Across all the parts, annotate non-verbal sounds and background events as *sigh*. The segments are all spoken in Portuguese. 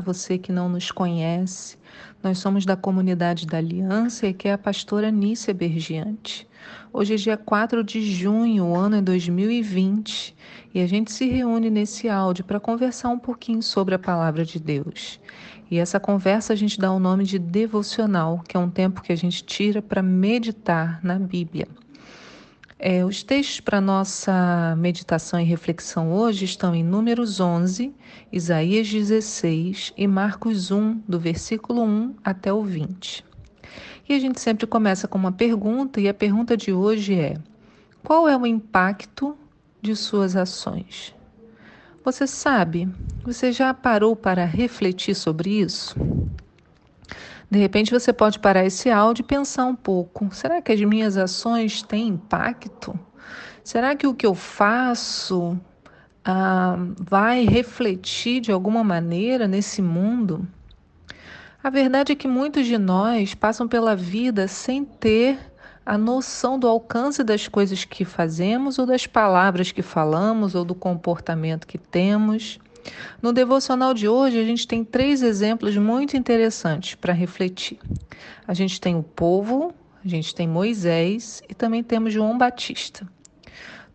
você que não nos conhece. Nós somos da comunidade da Aliança e aqui é a pastora Nícia Bergiante. Hoje é dia 4 de junho, o ano é 2020, e a gente se reúne nesse áudio para conversar um pouquinho sobre a palavra de Deus. E essa conversa a gente dá o nome de devocional, que é um tempo que a gente tira para meditar na Bíblia. É, os textos para nossa meditação e reflexão hoje estão em Números 11, Isaías 16 e Marcos 1, do versículo 1 até o 20. E a gente sempre começa com uma pergunta, e a pergunta de hoje é: qual é o impacto de suas ações? Você sabe? Você já parou para refletir sobre isso? De repente você pode parar esse áudio e pensar um pouco: será que as minhas ações têm impacto? Será que o que eu faço ah, vai refletir de alguma maneira nesse mundo? A verdade é que muitos de nós passam pela vida sem ter a noção do alcance das coisas que fazemos, ou das palavras que falamos, ou do comportamento que temos. No devocional de hoje, a gente tem três exemplos muito interessantes para refletir. A gente tem o povo, a gente tem Moisés e também temos João Batista.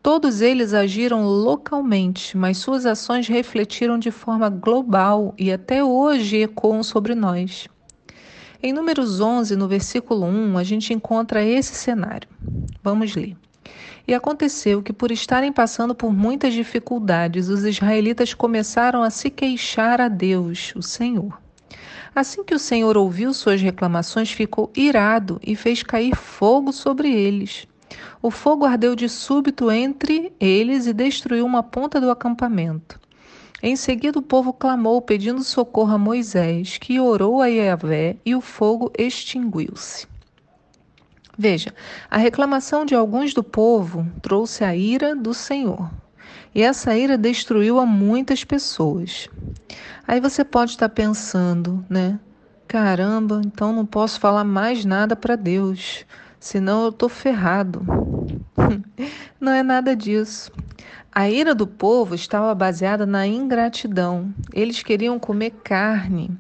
Todos eles agiram localmente, mas suas ações refletiram de forma global e até hoje ecoam sobre nós. Em Números 11, no versículo 1, a gente encontra esse cenário. Vamos ler. E aconteceu que, por estarem passando por muitas dificuldades, os israelitas começaram a se queixar a Deus, o Senhor. Assim que o Senhor ouviu suas reclamações, ficou irado e fez cair fogo sobre eles. O fogo ardeu de súbito entre eles e destruiu uma ponta do acampamento. Em seguida, o povo clamou, pedindo socorro a Moisés, que orou a Yahvé e o fogo extinguiu-se. Veja, a reclamação de alguns do povo trouxe a ira do Senhor. E essa ira destruiu a muitas pessoas. Aí você pode estar pensando, né? Caramba, então não posso falar mais nada para Deus, senão eu estou ferrado. *laughs* não é nada disso. A ira do povo estava baseada na ingratidão. Eles queriam comer carne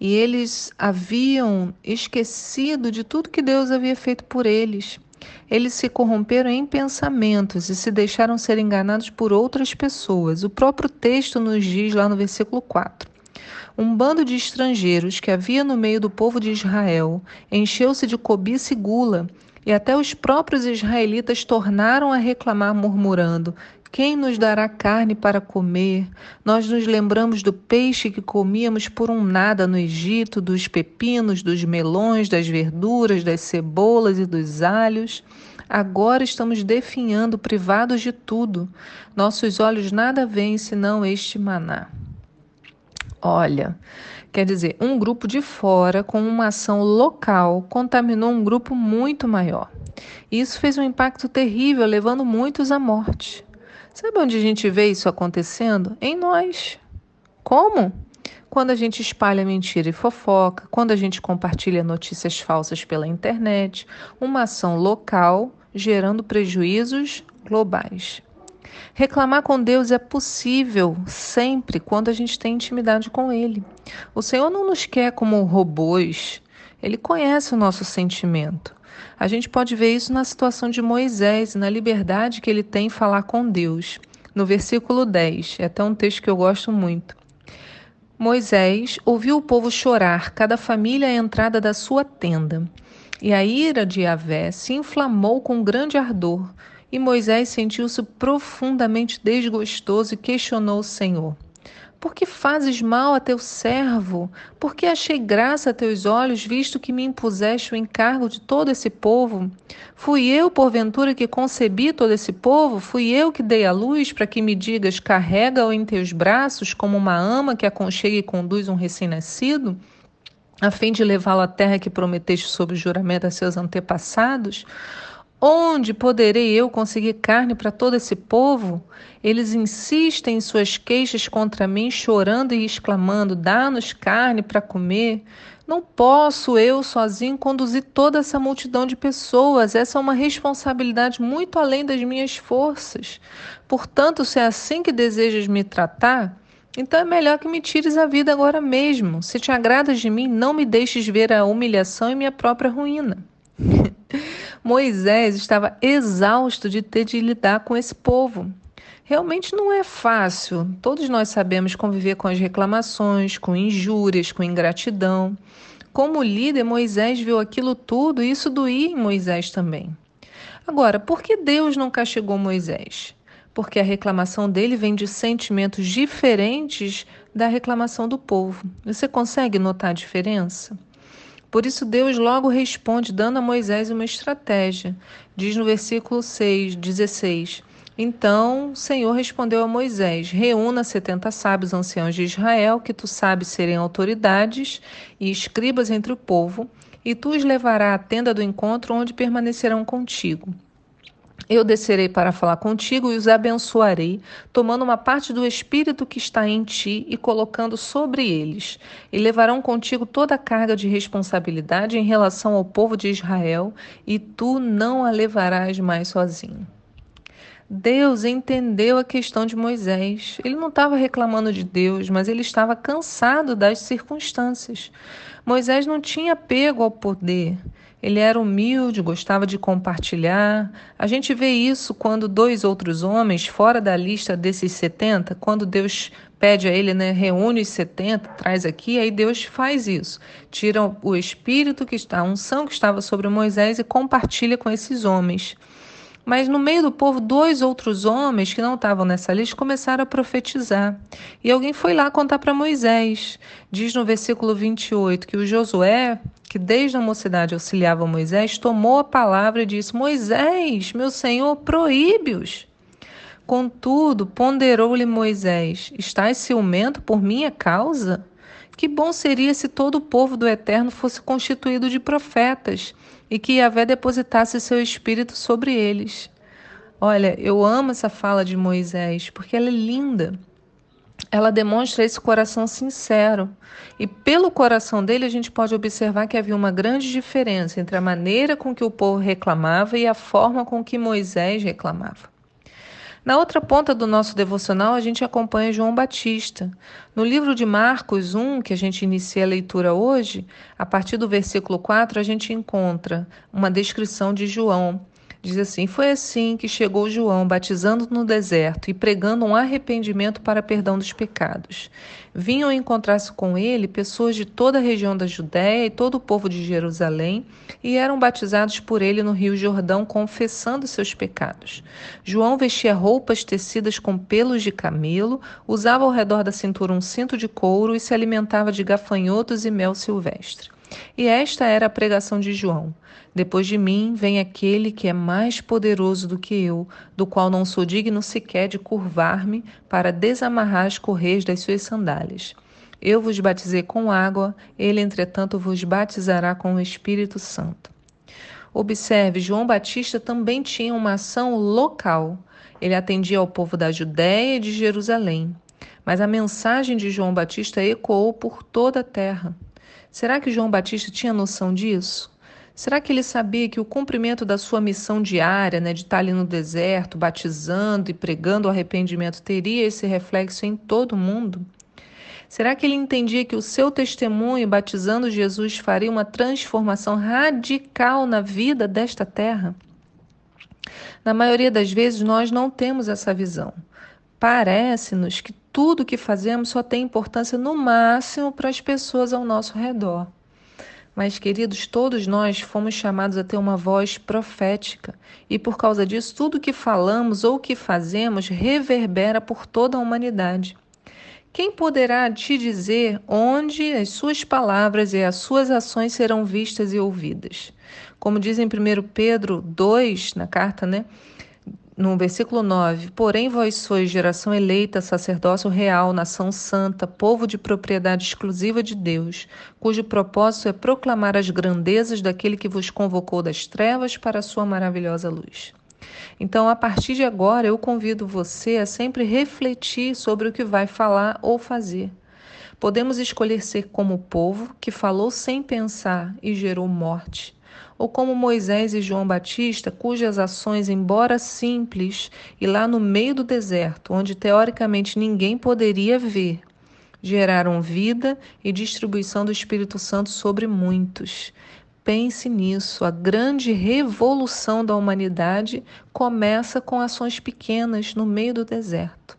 e eles haviam esquecido de tudo que Deus havia feito por eles. Eles se corromperam em pensamentos e se deixaram ser enganados por outras pessoas. O próprio texto nos diz lá no versículo 4. Um bando de estrangeiros que havia no meio do povo de Israel encheu-se de cobiça e gula, e até os próprios israelitas tornaram a reclamar, murmurando: quem nos dará carne para comer? Nós nos lembramos do peixe que comíamos por um nada no Egito, dos pepinos, dos melões, das verduras, das cebolas e dos alhos. Agora estamos definhando, privados de tudo. Nossos olhos nada veem senão este maná. Olha, quer dizer, um grupo de fora, com uma ação local, contaminou um grupo muito maior. Isso fez um impacto terrível, levando muitos à morte. Sabe onde a gente vê isso acontecendo? Em nós. Como? Quando a gente espalha mentira e fofoca, quando a gente compartilha notícias falsas pela internet, uma ação local gerando prejuízos globais. Reclamar com Deus é possível sempre quando a gente tem intimidade com Ele. O Senhor não nos quer como robôs, Ele conhece o nosso sentimento. A gente pode ver isso na situação de Moisés, na liberdade que ele tem em falar com Deus. No versículo 10, é até um texto que eu gosto muito. Moisés ouviu o povo chorar, cada família à entrada da sua tenda. E a ira de Yahvé se inflamou com grande ardor, e Moisés sentiu-se profundamente desgostoso e questionou o Senhor. Por que fazes mal a teu servo? Por que achei graça a teus olhos, visto que me impuseste o encargo de todo esse povo? Fui eu, porventura, que concebi todo esse povo? Fui eu que dei a luz para que me digas: carrega-o em teus braços, como uma ama que aconchega e conduz um recém-nascido? a fim de levá-lo à terra que prometeste sob juramento a seus antepassados? Onde poderei eu conseguir carne para todo esse povo? Eles insistem em suas queixas contra mim, chorando e exclamando: Dá-nos carne para comer. Não posso eu sozinho conduzir toda essa multidão de pessoas. Essa é uma responsabilidade muito além das minhas forças. Portanto, se é assim que desejas me tratar, Então é melhor que me tires a vida agora mesmo. Se te agradas de mim, não me deixes ver a humilhação e minha própria ruína. *laughs* Moisés estava exausto de ter de lidar com esse povo. Realmente não é fácil. Todos nós sabemos conviver com as reclamações, com injúrias, com ingratidão. Como líder, Moisés viu aquilo tudo e isso doía em Moisés também. Agora, por que Deus não castigou Moisés? Porque a reclamação dele vem de sentimentos diferentes da reclamação do povo. Você consegue notar a diferença? Por isso, Deus logo responde, dando a Moisés uma estratégia. Diz no versículo 6, 16: Então o Senhor respondeu a Moisés: Reúna setenta sábios anciãos de Israel, que tu sabes serem autoridades e escribas entre o povo, e tu os levarás à tenda do encontro, onde permanecerão contigo. Eu descerei para falar contigo e os abençoarei, tomando uma parte do Espírito que está em ti e colocando sobre eles. E levarão contigo toda a carga de responsabilidade em relação ao povo de Israel, e tu não a levarás mais sozinho. Deus entendeu a questão de Moisés. Ele não estava reclamando de Deus, mas ele estava cansado das circunstâncias. Moisés não tinha apego ao poder. Ele era humilde, gostava de compartilhar. A gente vê isso quando dois outros homens, fora da lista desses 70, quando Deus pede a ele, né, reúne os 70, traz aqui, aí Deus faz isso. Tira o espírito que está, a unção que estava sobre Moisés e compartilha com esses homens. Mas no meio do povo, dois outros homens que não estavam nessa lista começaram a profetizar. E alguém foi lá contar para Moisés. Diz no versículo 28 que o Josué, que desde a mocidade auxiliava Moisés, tomou a palavra e disse: Moisés, meu senhor, proíbe-os. Contudo, ponderou-lhe Moisés: Estás ciumento por minha causa? Que bom seria se todo o povo do Eterno fosse constituído de profetas e que Yahvé depositasse seu espírito sobre eles. Olha, eu amo essa fala de Moisés porque ela é linda. Ela demonstra esse coração sincero. E pelo coração dele, a gente pode observar que havia uma grande diferença entre a maneira com que o povo reclamava e a forma com que Moisés reclamava. Na outra ponta do nosso devocional, a gente acompanha João Batista. No livro de Marcos 1, que a gente inicia a leitura hoje, a partir do versículo 4, a gente encontra uma descrição de João. Diz assim: Foi assim que chegou João, batizando no deserto e pregando um arrependimento para perdão dos pecados. Vinham encontrar-se com ele pessoas de toda a região da Judéia e todo o povo de Jerusalém, e eram batizados por ele no Rio Jordão, confessando seus pecados. João vestia roupas tecidas com pelos de camelo, usava ao redor da cintura um cinto de couro e se alimentava de gafanhotos e mel silvestre. E esta era a pregação de João. Depois de mim vem aquele que é mais poderoso do que eu, do qual não sou digno sequer de curvar-me para desamarrar as correias das suas sandálias. Eu vos batizei com água, ele, entretanto, vos batizará com o Espírito Santo. Observe, João Batista também tinha uma ação local. Ele atendia ao povo da Judéia e de Jerusalém. Mas a mensagem de João Batista ecoou por toda a terra. Será que João Batista tinha noção disso? Será que ele sabia que o cumprimento da sua missão diária, né, de estar ali no deserto, batizando e pregando o arrependimento, teria esse reflexo em todo o mundo? Será que ele entendia que o seu testemunho batizando Jesus faria uma transformação radical na vida desta terra? Na maioria das vezes, nós não temos essa visão. Parece-nos que tudo que fazemos só tem importância no máximo para as pessoas ao nosso redor. Mas, queridos, todos nós fomos chamados a ter uma voz profética, e por causa disso, tudo que falamos ou que fazemos reverbera por toda a humanidade. Quem poderá te dizer onde as suas palavras e as suas ações serão vistas e ouvidas? Como diz em 1 Pedro 2, na carta, né? No versículo 9: Porém, vós sois geração eleita, sacerdócio real, nação santa, povo de propriedade exclusiva de Deus, cujo propósito é proclamar as grandezas daquele que vos convocou das trevas para a sua maravilhosa luz. Então, a partir de agora, eu convido você a sempre refletir sobre o que vai falar ou fazer. Podemos escolher ser como o povo que falou sem pensar e gerou morte ou como Moisés e João Batista, cujas ações, embora simples e lá no meio do deserto, onde teoricamente ninguém poderia ver, geraram vida e distribuição do Espírito Santo sobre muitos. Pense nisso, a grande revolução da humanidade começa com ações pequenas no meio do deserto.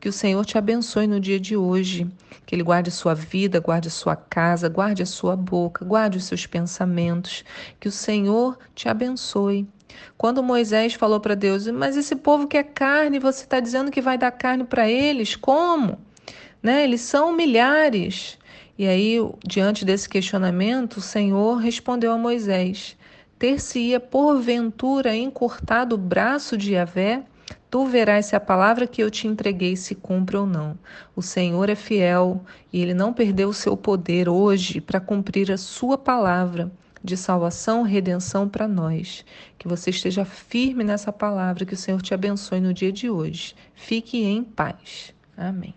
Que o Senhor te abençoe no dia de hoje, que Ele guarde sua vida, guarde sua casa, guarde a sua boca, guarde os seus pensamentos, que o Senhor te abençoe. Quando Moisés falou para Deus, mas esse povo quer carne, você está dizendo que vai dar carne para eles? Como? Né? Eles são milhares. E aí, diante desse questionamento, o Senhor respondeu a Moisés: Ter-se-ia porventura encurtado o braço de Yahvé? Tu verás se a palavra que eu te entreguei se cumpre ou não. O Senhor é fiel e ele não perdeu o seu poder hoje para cumprir a sua palavra de salvação, redenção para nós. Que você esteja firme nessa palavra, que o Senhor te abençoe no dia de hoje. Fique em paz. Amém.